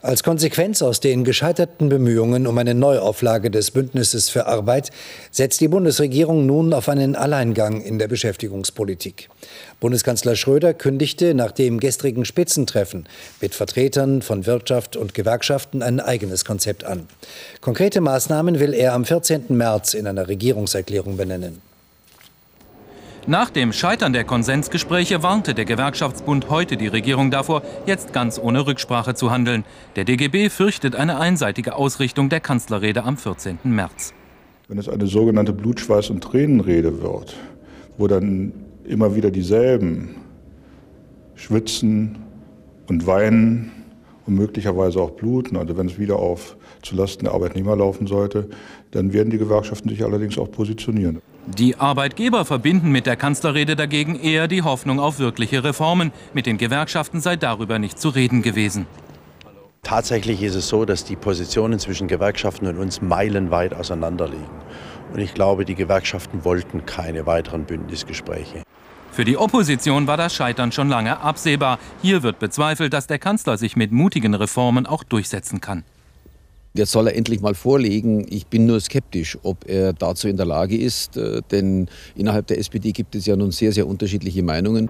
Als Konsequenz aus den gescheiterten Bemühungen um eine Neuauflage des Bündnisses für Arbeit setzt die Bundesregierung nun auf einen Alleingang in der Beschäftigungspolitik. Bundeskanzler Schröder kündigte nach dem gestrigen Spitzentreffen mit Vertretern von Wirtschaft und Gewerkschaften ein eigenes Konzept an. Konkrete Maßnahmen will er am 14. März in einer Regierungserklärung benennen. Nach dem Scheitern der Konsensgespräche warnte der Gewerkschaftsbund heute die Regierung davor, jetzt ganz ohne Rücksprache zu handeln. Der DGB fürchtet eine einseitige Ausrichtung der Kanzlerrede am 14. März. Wenn es eine sogenannte Blutschweiß- und Tränenrede wird, wo dann immer wieder dieselben schwitzen und weinen und möglicherweise auch bluten, also wenn es wieder auf zulasten der Arbeitnehmer laufen sollte, dann werden die Gewerkschaften sich allerdings auch positionieren. Die Arbeitgeber verbinden mit der Kanzlerrede dagegen eher die Hoffnung auf wirkliche Reformen. Mit den Gewerkschaften sei darüber nicht zu reden gewesen. Tatsächlich ist es so, dass die Positionen zwischen Gewerkschaften und uns meilenweit auseinanderliegen. Und ich glaube, die Gewerkschaften wollten keine weiteren Bündnisgespräche. Für die Opposition war das Scheitern schon lange absehbar. Hier wird bezweifelt, dass der Kanzler sich mit mutigen Reformen auch durchsetzen kann. Jetzt soll er endlich mal vorlegen. Ich bin nur skeptisch, ob er dazu in der Lage ist, äh, denn innerhalb der SPD gibt es ja nun sehr, sehr unterschiedliche Meinungen.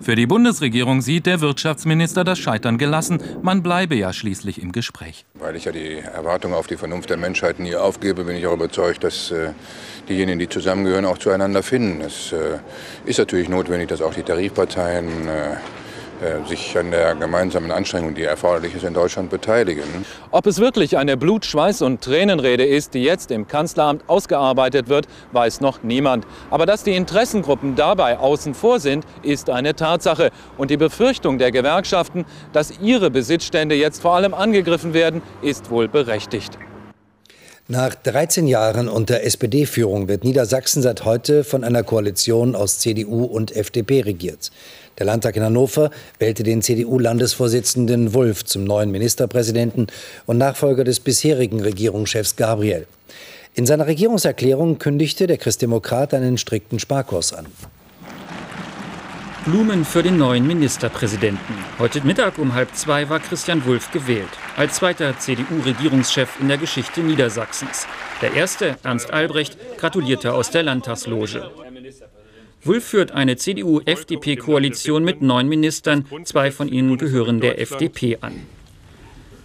Für die Bundesregierung sieht der Wirtschaftsminister das Scheitern gelassen. Man bleibe ja schließlich im Gespräch. Weil ich ja die Erwartung auf die Vernunft der Menschheit nie aufgebe, bin ich auch überzeugt, dass äh, diejenigen, die zusammengehören, auch zueinander finden. Es äh, ist natürlich notwendig, dass auch die Tarifparteien äh, sich an der gemeinsamen Anstrengung, die erforderlich ist, in Deutschland beteiligen. Ob es wirklich eine Blut-, Schweiß- und Tränenrede ist, die jetzt im Kanzleramt ausgearbeitet wird, weiß noch niemand. Aber dass die Interessengruppen dabei außen vor sind, ist eine Tatsache. Und die Befürchtung der Gewerkschaften, dass ihre Besitzstände jetzt vor allem angegriffen werden, ist wohl berechtigt. Nach 13 Jahren unter SPD-Führung wird Niedersachsen seit heute von einer Koalition aus CDU und FDP regiert. Der Landtag in Hannover wählte den CDU-Landesvorsitzenden Wulff zum neuen Ministerpräsidenten und Nachfolger des bisherigen Regierungschefs Gabriel. In seiner Regierungserklärung kündigte der Christdemokrat einen strikten Sparkurs an. Blumen für den neuen Ministerpräsidenten. Heute Mittag um halb zwei war Christian Wulff gewählt, als zweiter CDU-Regierungschef in der Geschichte Niedersachsens. Der erste, Ernst Albrecht, gratulierte aus der Landtagsloge. Wulff führt eine CDU-FDP-Koalition mit neun Ministern. Zwei von ihnen gehören der FDP an.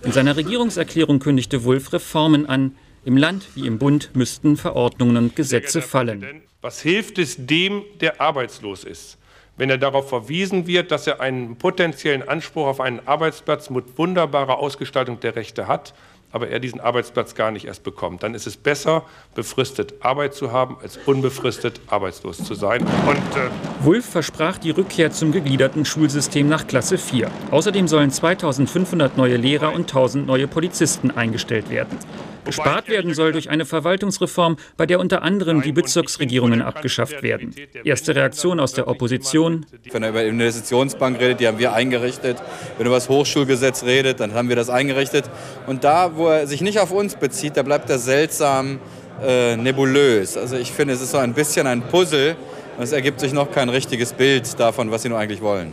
In seiner Regierungserklärung kündigte Wulff Reformen an. Im Land wie im Bund müssten Verordnungen und Gesetze fallen. Was hilft es dem, der arbeitslos ist? Wenn er darauf verwiesen wird, dass er einen potenziellen Anspruch auf einen Arbeitsplatz mit wunderbarer Ausgestaltung der Rechte hat, aber er diesen Arbeitsplatz gar nicht erst bekommt. Dann ist es besser, befristet Arbeit zu haben, als unbefristet arbeitslos zu sein. Und, äh Wulff versprach die Rückkehr zum gegliederten Schulsystem nach Klasse 4. Außerdem sollen 2500 neue Lehrer und 1000 neue Polizisten eingestellt werden. Gespart werden soll durch eine Verwaltungsreform, bei der unter anderem die Bezirksregierungen abgeschafft werden. Erste Reaktion aus der Opposition. Wenn er über die Investitionsbank redet, die haben wir eingerichtet. Wenn er über das Hochschulgesetz redet, dann haben wir das eingerichtet. Und da, wo er sich nicht auf uns bezieht, da bleibt er seltsam äh, nebulös. Also ich finde, es ist so ein bisschen ein Puzzle. Und es ergibt sich noch kein richtiges Bild davon, was sie nur eigentlich wollen.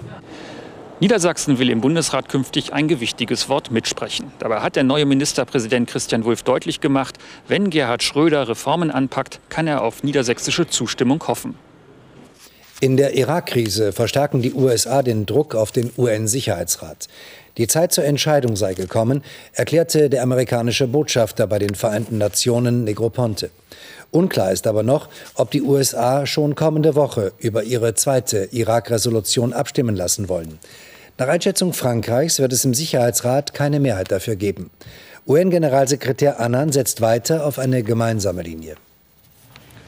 Niedersachsen will im Bundesrat künftig ein gewichtiges Wort mitsprechen. Dabei hat der neue Ministerpräsident Christian Wulff deutlich gemacht, wenn Gerhard Schröder Reformen anpackt, kann er auf niedersächsische Zustimmung hoffen. In der Irak-Krise verstärken die USA den Druck auf den UN-Sicherheitsrat. Die Zeit zur Entscheidung sei gekommen, erklärte der amerikanische Botschafter bei den Vereinten Nationen Negroponte. Unklar ist aber noch, ob die USA schon kommende Woche über ihre zweite Irak-Resolution abstimmen lassen wollen. Nach Einschätzung Frankreichs wird es im Sicherheitsrat keine Mehrheit dafür geben. UN-Generalsekretär Annan setzt weiter auf eine gemeinsame Linie.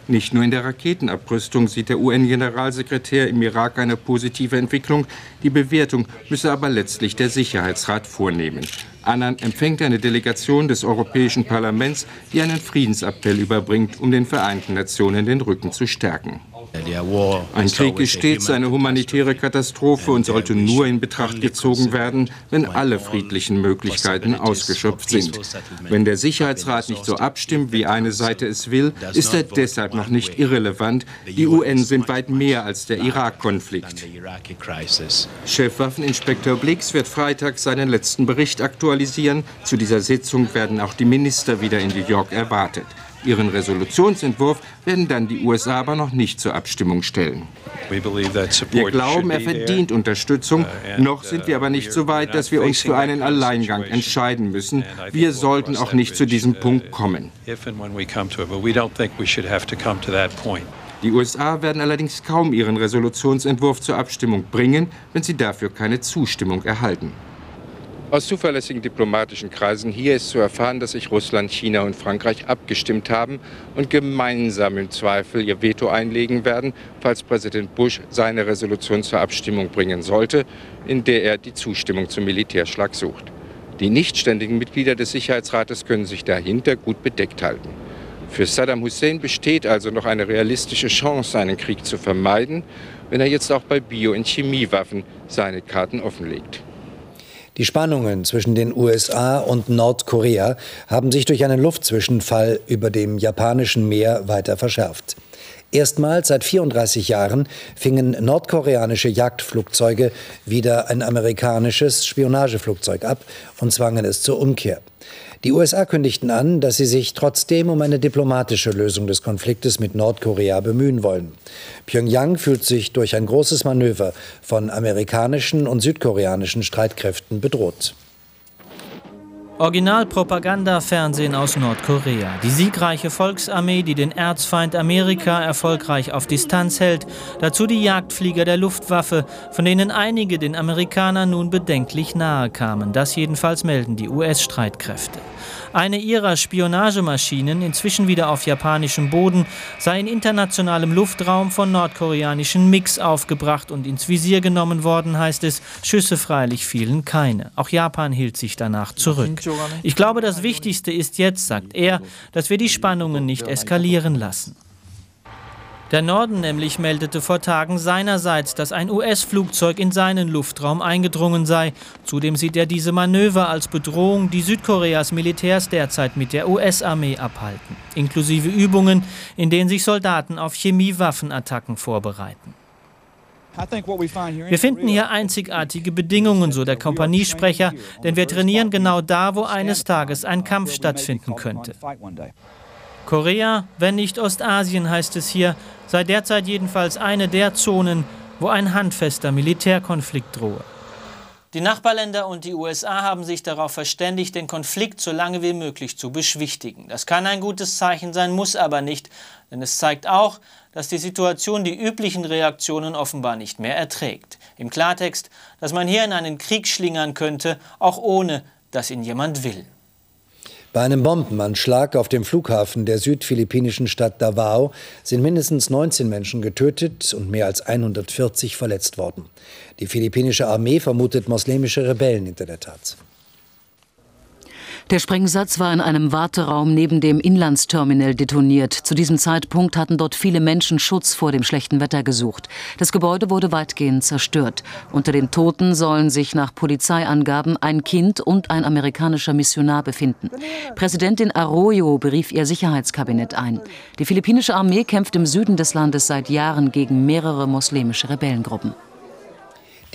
Nicht nur in der Raketenabrüstung sieht der UN-Generalsekretär im Irak eine positive Entwicklung. Die Bewertung müsse aber letztlich der Sicherheitsrat vornehmen. Annan empfängt eine Delegation des Europäischen Parlaments, die einen Friedensappell überbringt, um den Vereinten Nationen den Rücken zu stärken. Ein Krieg ist stets eine humanitäre Katastrophe und sollte nur in Betracht gezogen werden, wenn alle friedlichen Möglichkeiten ausgeschöpft sind. Wenn der Sicherheitsrat nicht so abstimmt, wie eine Seite es will, ist er deshalb noch nicht irrelevant. Die UN sind weit mehr als der Irak-Konflikt. Chefwaffeninspektor Blix wird Freitag seinen letzten Bericht aktualisieren. Zu dieser Sitzung werden auch die Minister wieder in New York erwartet. Ihren Resolutionsentwurf werden dann die USA aber noch nicht zur Abstimmung stellen. Wir glauben, er verdient Unterstützung. Uh, noch sind wir aber nicht so weit, dass wir uns für einen Alleingang entscheiden müssen. Wir sollten auch nicht zu diesem Punkt kommen. Die USA werden allerdings kaum ihren Resolutionsentwurf zur Abstimmung bringen, wenn sie dafür keine Zustimmung erhalten. Aus zuverlässigen diplomatischen Kreisen hier ist zu erfahren, dass sich Russland, China und Frankreich abgestimmt haben und gemeinsam im Zweifel ihr Veto einlegen werden, falls Präsident Bush seine Resolution zur Abstimmung bringen sollte, in der er die Zustimmung zum Militärschlag sucht. Die nichtständigen Mitglieder des Sicherheitsrates können sich dahinter gut bedeckt halten. Für Saddam Hussein besteht also noch eine realistische Chance, einen Krieg zu vermeiden, wenn er jetzt auch bei Bio- und Chemiewaffen seine Karten offenlegt. Die Spannungen zwischen den USA und Nordkorea haben sich durch einen Luftzwischenfall über dem japanischen Meer weiter verschärft. Erstmals seit 34 Jahren fingen nordkoreanische Jagdflugzeuge wieder ein amerikanisches Spionageflugzeug ab und zwangen es zur Umkehr. Die USA kündigten an, dass sie sich trotzdem um eine diplomatische Lösung des Konfliktes mit Nordkorea bemühen wollen. Pyongyang fühlt sich durch ein großes Manöver von amerikanischen und südkoreanischen Streitkräften bedroht. Originalpropaganda-Fernsehen aus Nordkorea. Die siegreiche Volksarmee, die den Erzfeind Amerika erfolgreich auf Distanz hält. Dazu die Jagdflieger der Luftwaffe, von denen einige den Amerikanern nun bedenklich nahe kamen. Das jedenfalls melden die US-Streitkräfte. Eine ihrer Spionagemaschinen, inzwischen wieder auf japanischem Boden, sei in internationalem Luftraum von nordkoreanischen Mix aufgebracht und ins Visier genommen worden, heißt es. Schüsse freilich fielen keine. Auch Japan hielt sich danach zurück. Ich glaube, das Wichtigste ist jetzt, sagt er, dass wir die Spannungen nicht eskalieren lassen. Der Norden nämlich meldete vor Tagen seinerseits, dass ein US-Flugzeug in seinen Luftraum eingedrungen sei. Zudem sieht er diese Manöver als Bedrohung, die Südkoreas Militärs derzeit mit der US-Armee abhalten, inklusive Übungen, in denen sich Soldaten auf Chemiewaffenattacken vorbereiten. Wir finden hier einzigartige Bedingungen, so der Kompaniesprecher, denn wir trainieren genau da, wo eines Tages ein Kampf stattfinden könnte. Korea, wenn nicht Ostasien, heißt es hier, sei derzeit jedenfalls eine der Zonen, wo ein handfester Militärkonflikt drohe. Die Nachbarländer und die USA haben sich darauf verständigt, den Konflikt so lange wie möglich zu beschwichtigen. Das kann ein gutes Zeichen sein, muss aber nicht, denn es zeigt auch, dass die Situation die üblichen Reaktionen offenbar nicht mehr erträgt. Im Klartext, dass man hier in einen Krieg schlingern könnte, auch ohne, dass ihn jemand will. Bei einem Bombenanschlag auf dem Flughafen der südphilippinischen Stadt Davao sind mindestens 19 Menschen getötet und mehr als 140 verletzt worden. Die philippinische Armee vermutet moslemische Rebellen hinter der Tat. Der Sprengsatz war in einem Warteraum neben dem Inlandsterminal detoniert. Zu diesem Zeitpunkt hatten dort viele Menschen Schutz vor dem schlechten Wetter gesucht. Das Gebäude wurde weitgehend zerstört. Unter den Toten sollen sich nach Polizeiangaben ein Kind und ein amerikanischer Missionar befinden. Präsidentin Arroyo berief ihr Sicherheitskabinett ein. Die philippinische Armee kämpft im Süden des Landes seit Jahren gegen mehrere muslimische Rebellengruppen.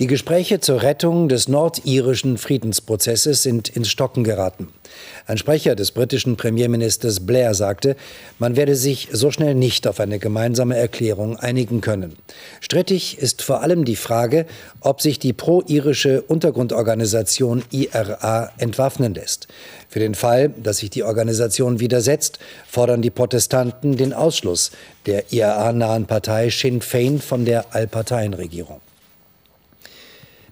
Die Gespräche zur Rettung des nordirischen Friedensprozesses sind ins Stocken geraten. Ein Sprecher des britischen Premierministers Blair sagte, man werde sich so schnell nicht auf eine gemeinsame Erklärung einigen können. Strittig ist vor allem die Frage, ob sich die pro-irische Untergrundorganisation IRA entwaffnen lässt. Für den Fall, dass sich die Organisation widersetzt, fordern die Protestanten den Ausschluss der IRA-nahen Partei Sinn Fein von der Allparteienregierung.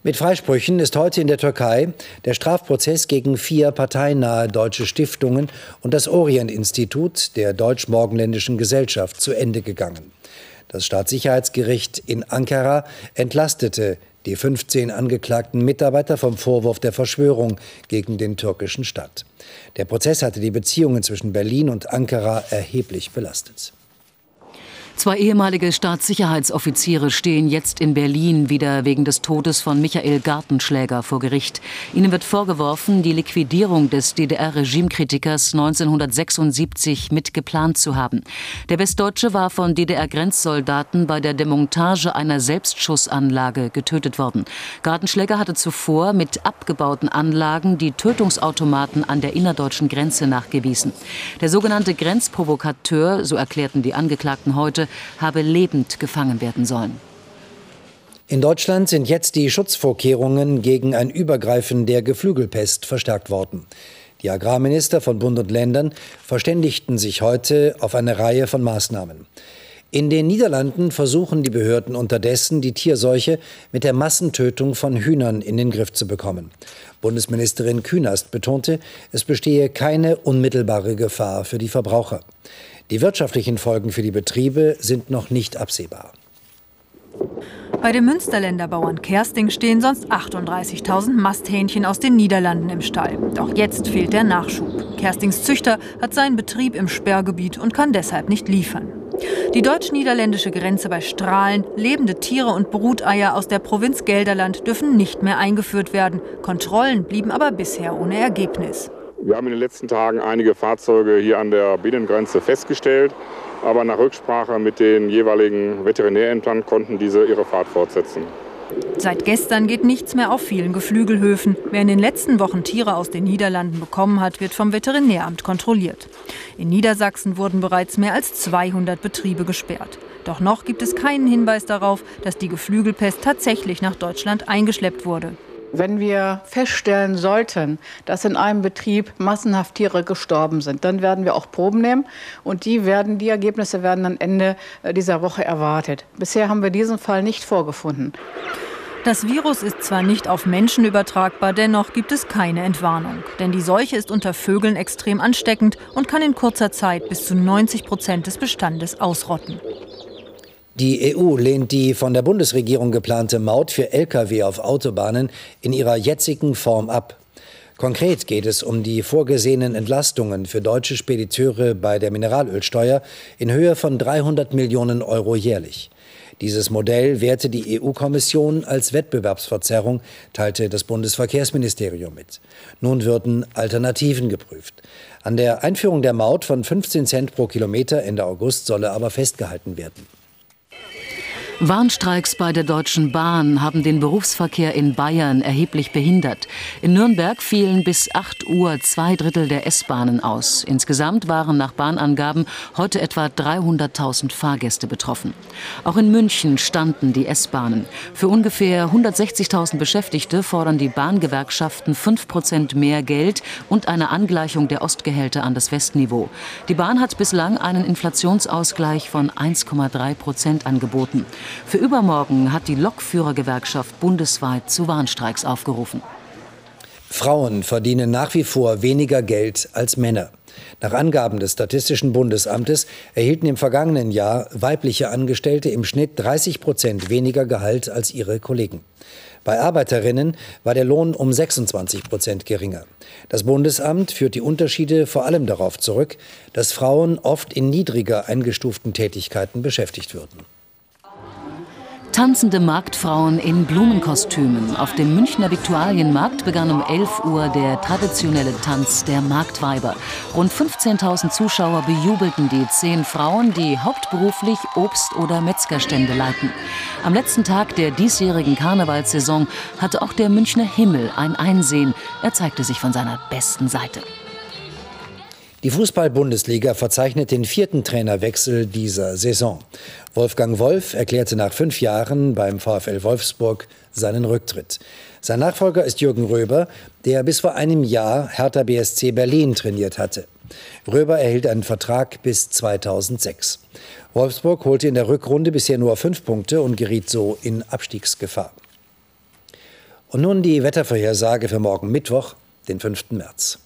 Mit Freisprüchen ist heute in der Türkei der Strafprozess gegen vier parteinahe deutsche Stiftungen und das Orient-Institut der Deutsch-Morgenländischen Gesellschaft zu Ende gegangen. Das Staatssicherheitsgericht in Ankara entlastete die 15 angeklagten Mitarbeiter vom Vorwurf der Verschwörung gegen den türkischen Staat. Der Prozess hatte die Beziehungen zwischen Berlin und Ankara erheblich belastet. Zwei ehemalige Staatssicherheitsoffiziere stehen jetzt in Berlin wieder wegen des Todes von Michael Gartenschläger vor Gericht. Ihnen wird vorgeworfen, die Liquidierung des DDR-Regimekritikers 1976 mitgeplant zu haben. Der Westdeutsche war von DDR-Grenzsoldaten bei der Demontage einer Selbstschussanlage getötet worden. Gartenschläger hatte zuvor mit abgebauten Anlagen die Tötungsautomaten an der innerdeutschen Grenze nachgewiesen. Der sogenannte Grenzprovokateur, so erklärten die Angeklagten heute, habe lebend gefangen werden sollen. In Deutschland sind jetzt die Schutzvorkehrungen gegen ein Übergreifen der Geflügelpest verstärkt worden. Die Agrarminister von Bund und Ländern verständigten sich heute auf eine Reihe von Maßnahmen. In den Niederlanden versuchen die Behörden unterdessen, die Tierseuche mit der Massentötung von Hühnern in den Griff zu bekommen. Bundesministerin Künast betonte, es bestehe keine unmittelbare Gefahr für die Verbraucher. Die wirtschaftlichen Folgen für die Betriebe sind noch nicht absehbar. Bei dem Münsterländer Bauern Kersting stehen sonst 38.000 Masthähnchen aus den Niederlanden im Stall. Doch jetzt fehlt der Nachschub. Kerstings Züchter hat seinen Betrieb im Sperrgebiet und kann deshalb nicht liefern. Die deutsch-niederländische Grenze bei Strahlen, lebende Tiere und Bruteier aus der Provinz Gelderland dürfen nicht mehr eingeführt werden. Kontrollen blieben aber bisher ohne Ergebnis. Wir haben in den letzten Tagen einige Fahrzeuge hier an der Binnengrenze festgestellt, aber nach Rücksprache mit den jeweiligen Veterinärämtern konnten diese ihre Fahrt fortsetzen. Seit gestern geht nichts mehr auf vielen Geflügelhöfen. Wer in den letzten Wochen Tiere aus den Niederlanden bekommen hat, wird vom Veterinäramt kontrolliert. In Niedersachsen wurden bereits mehr als 200 Betriebe gesperrt. Doch noch gibt es keinen Hinweis darauf, dass die Geflügelpest tatsächlich nach Deutschland eingeschleppt wurde. Wenn wir feststellen sollten, dass in einem Betrieb massenhaft Tiere gestorben sind, dann werden wir auch Proben nehmen und die, werden, die Ergebnisse werden dann Ende äh, dieser Woche erwartet. Bisher haben wir diesen Fall nicht vorgefunden. Das Virus ist zwar nicht auf Menschen übertragbar, dennoch gibt es keine Entwarnung. Denn die Seuche ist unter Vögeln extrem ansteckend und kann in kurzer Zeit bis zu 90 Prozent des Bestandes ausrotten. Die EU lehnt die von der Bundesregierung geplante Maut für Lkw auf Autobahnen in ihrer jetzigen Form ab. Konkret geht es um die vorgesehenen Entlastungen für deutsche Spediteure bei der Mineralölsteuer in Höhe von 300 Millionen Euro jährlich. Dieses Modell werte die EU-Kommission als Wettbewerbsverzerrung, teilte das Bundesverkehrsministerium mit. Nun würden Alternativen geprüft. An der Einführung der Maut von 15 Cent pro Kilometer Ende August solle aber festgehalten werden. Warnstreiks bei der Deutschen Bahn haben den Berufsverkehr in Bayern erheblich behindert. In Nürnberg fielen bis 8 Uhr zwei Drittel der S-Bahnen aus. Insgesamt waren nach Bahnangaben heute etwa 300.000 Fahrgäste betroffen. Auch in München standen die S-Bahnen. Für ungefähr 160.000 Beschäftigte fordern die Bahngewerkschaften 5 Prozent mehr Geld und eine Angleichung der Ostgehälter an das Westniveau. Die Bahn hat bislang einen Inflationsausgleich von 1,3 Prozent angeboten. Für übermorgen hat die Lokführergewerkschaft bundesweit zu Warnstreiks aufgerufen. Frauen verdienen nach wie vor weniger Geld als Männer. Nach Angaben des Statistischen Bundesamtes erhielten im vergangenen Jahr weibliche Angestellte im Schnitt 30 Prozent weniger Gehalt als ihre Kollegen. Bei Arbeiterinnen war der Lohn um 26 Prozent geringer. Das Bundesamt führt die Unterschiede vor allem darauf zurück, dass Frauen oft in niedriger eingestuften Tätigkeiten beschäftigt würden. Tanzende Marktfrauen in Blumenkostümen. Auf dem Münchner Viktualienmarkt begann um 11 Uhr der traditionelle Tanz der Marktweiber. Rund 15.000 Zuschauer bejubelten die zehn Frauen, die hauptberuflich Obst- oder Metzgerstände leiten. Am letzten Tag der diesjährigen Karnevalssaison hatte auch der Münchner Himmel ein Einsehen. Er zeigte sich von seiner besten Seite. Die Fußball-Bundesliga verzeichnet den vierten Trainerwechsel dieser Saison. Wolfgang Wolf erklärte nach fünf Jahren beim VfL Wolfsburg seinen Rücktritt. Sein Nachfolger ist Jürgen Röber, der bis vor einem Jahr Hertha BSC Berlin trainiert hatte. Röber erhielt einen Vertrag bis 2006. Wolfsburg holte in der Rückrunde bisher nur fünf Punkte und geriet so in Abstiegsgefahr. Und nun die Wettervorhersage für morgen Mittwoch, den 5. März.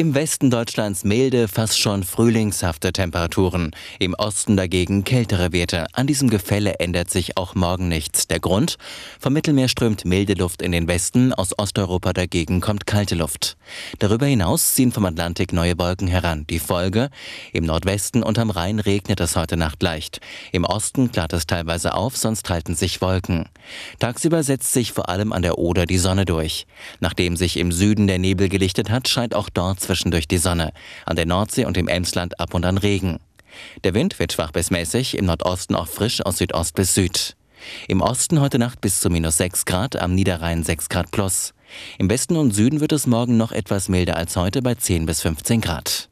Im Westen Deutschlands milde, fast schon frühlingshafte Temperaturen. Im Osten dagegen kältere Werte. An diesem Gefälle ändert sich auch morgen nichts. Der Grund? Vom Mittelmeer strömt milde Luft in den Westen, aus Osteuropa dagegen kommt kalte Luft. Darüber hinaus ziehen vom Atlantik neue Wolken heran. Die Folge? Im Nordwesten und am Rhein regnet es heute Nacht leicht. Im Osten klart es teilweise auf, sonst halten sich Wolken. Tagsüber setzt sich vor allem an der Oder die Sonne durch. Nachdem sich im Süden der Nebel gelichtet hat, scheint auch dort zwischendurch die Sonne. An der Nordsee und im Emsland ab und an Regen. Der Wind wird schwach bis mäßig, im Nordosten auch frisch aus Südost bis Süd. Im Osten heute Nacht bis zu minus 6 Grad, am Niederrhein 6 Grad plus. Im Westen und Süden wird es morgen noch etwas milder als heute bei 10 bis 15 Grad.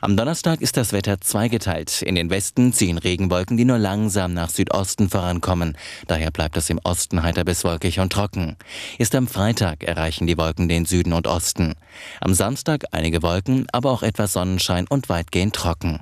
Am Donnerstag ist das Wetter zweigeteilt. In den Westen ziehen Regenwolken, die nur langsam nach Südosten vorankommen. Daher bleibt es im Osten heiter bis wolkig und trocken. Ist am Freitag erreichen die Wolken den Süden und Osten. Am Samstag einige Wolken, aber auch etwas Sonnenschein und weitgehend trocken.